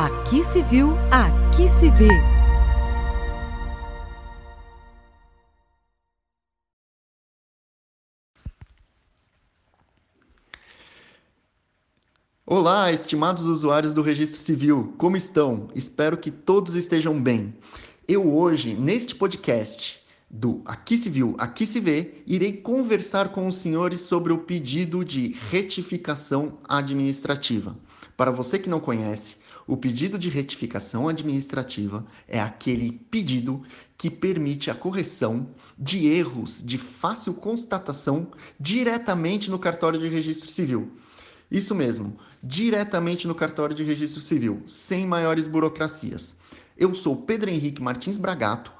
Aqui se viu, aqui se vê. Olá, estimados usuários do Registro Civil, como estão? Espero que todos estejam bem. Eu hoje, neste podcast do Aqui se viu, aqui se vê, irei conversar com os senhores sobre o pedido de retificação administrativa. Para você que não conhece, o pedido de retificação administrativa é aquele pedido que permite a correção de erros de fácil constatação diretamente no cartório de registro civil. Isso mesmo, diretamente no cartório de registro civil, sem maiores burocracias. Eu sou Pedro Henrique Martins Bragato,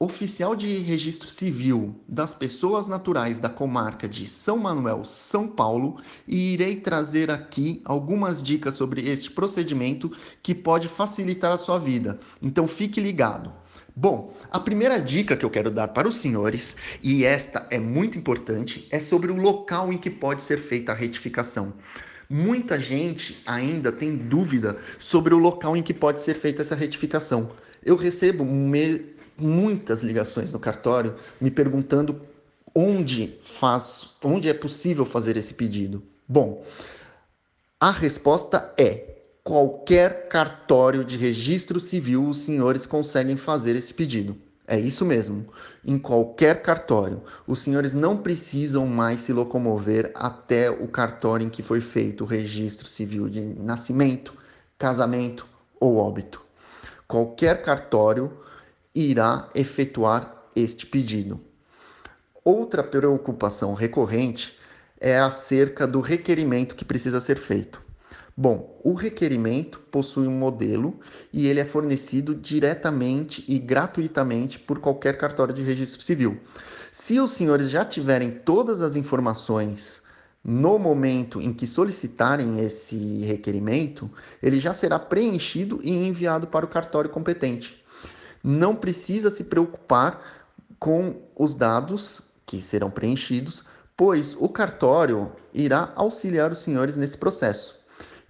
oficial de registro civil das pessoas naturais da comarca de São Manuel, São Paulo, e irei trazer aqui algumas dicas sobre este procedimento que pode facilitar a sua vida. Então fique ligado. Bom, a primeira dica que eu quero dar para os senhores, e esta é muito importante, é sobre o local em que pode ser feita a retificação. Muita gente ainda tem dúvida sobre o local em que pode ser feita essa retificação. Eu recebo me... muitas ligações no cartório me perguntando onde faz, onde é possível fazer esse pedido. Bom, a resposta é qualquer cartório de registro civil os senhores conseguem fazer esse pedido. É isso mesmo. Em qualquer cartório, os senhores não precisam mais se locomover até o cartório em que foi feito o registro civil de nascimento, casamento ou óbito. Qualquer cartório irá efetuar este pedido. Outra preocupação recorrente é acerca do requerimento que precisa ser feito. Bom, o requerimento possui um modelo e ele é fornecido diretamente e gratuitamente por qualquer cartório de registro civil. Se os senhores já tiverem todas as informações no momento em que solicitarem esse requerimento, ele já será preenchido e enviado para o cartório competente. Não precisa se preocupar com os dados que serão preenchidos, pois o cartório irá auxiliar os senhores nesse processo.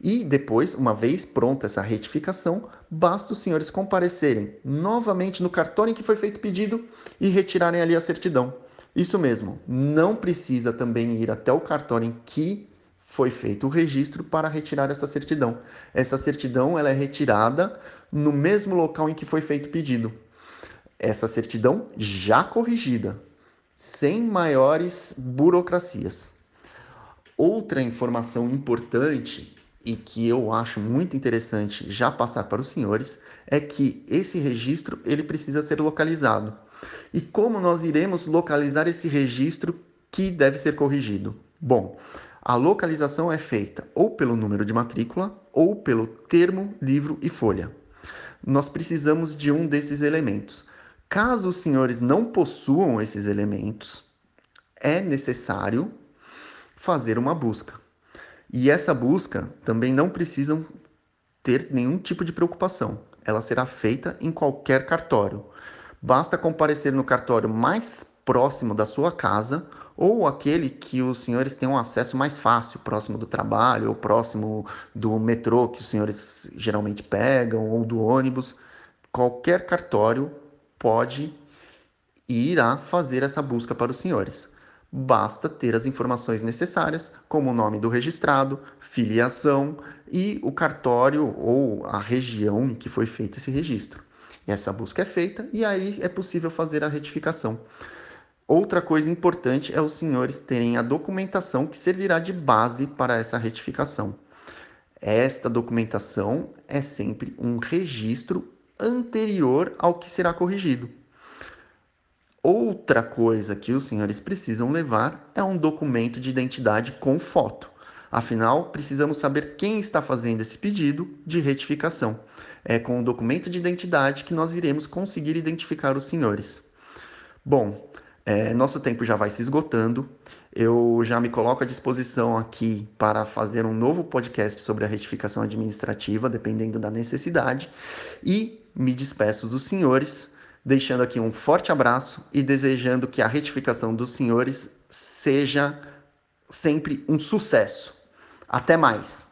E depois, uma vez pronta essa retificação, basta os senhores comparecerem novamente no cartório em que foi feito o pedido e retirarem ali a certidão. Isso mesmo, não precisa também ir até o cartório em que foi feito o registro para retirar essa certidão. Essa certidão ela é retirada no mesmo local em que foi feito o pedido. Essa certidão já corrigida, sem maiores burocracias. Outra informação importante e que eu acho muito interessante já passar para os senhores é que esse registro ele precisa ser localizado. E como nós iremos localizar esse registro que deve ser corrigido? Bom, a localização é feita ou pelo número de matrícula ou pelo termo, livro e folha. Nós precisamos de um desses elementos. Caso os senhores não possuam esses elementos, é necessário fazer uma busca. E essa busca também não precisa ter nenhum tipo de preocupação. Ela será feita em qualquer cartório. Basta comparecer no cartório mais próximo da sua casa ou aquele que os senhores tenham acesso mais fácil, próximo do trabalho ou próximo do metrô que os senhores geralmente pegam ou do ônibus. Qualquer cartório pode e irá fazer essa busca para os senhores. Basta ter as informações necessárias, como o nome do registrado, filiação e o cartório ou a região em que foi feito esse registro. Essa busca é feita e aí é possível fazer a retificação. Outra coisa importante é os senhores terem a documentação que servirá de base para essa retificação. Esta documentação é sempre um registro anterior ao que será corrigido. Outra coisa que os senhores precisam levar é um documento de identidade com foto. Afinal, precisamos saber quem está fazendo esse pedido de retificação. É com o documento de identidade que nós iremos conseguir identificar os senhores. Bom, é, nosso tempo já vai se esgotando. Eu já me coloco à disposição aqui para fazer um novo podcast sobre a retificação administrativa, dependendo da necessidade. E me despeço dos senhores deixando aqui um forte abraço e desejando que a retificação dos senhores seja sempre um sucesso. Até mais!